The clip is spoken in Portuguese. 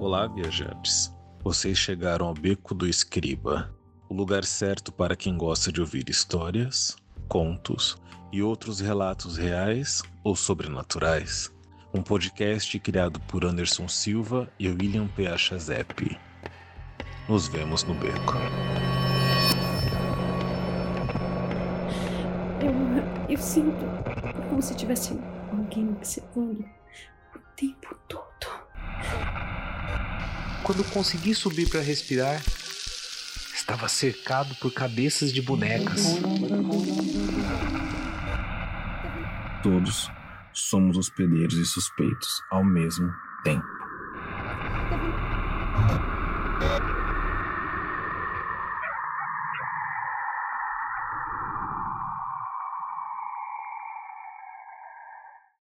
Olá, viajantes. Vocês chegaram ao Beco do Escriba, o lugar certo para quem gosta de ouvir histórias, contos e outros relatos reais ou sobrenaturais. Um podcast criado por Anderson Silva e William P. Chazep. Nos vemos no beco. Eu, eu sinto como se tivesse alguém me observando Quando consegui subir para respirar, estava cercado por cabeças de bonecas. Todos somos hospedeiros e suspeitos ao mesmo tempo.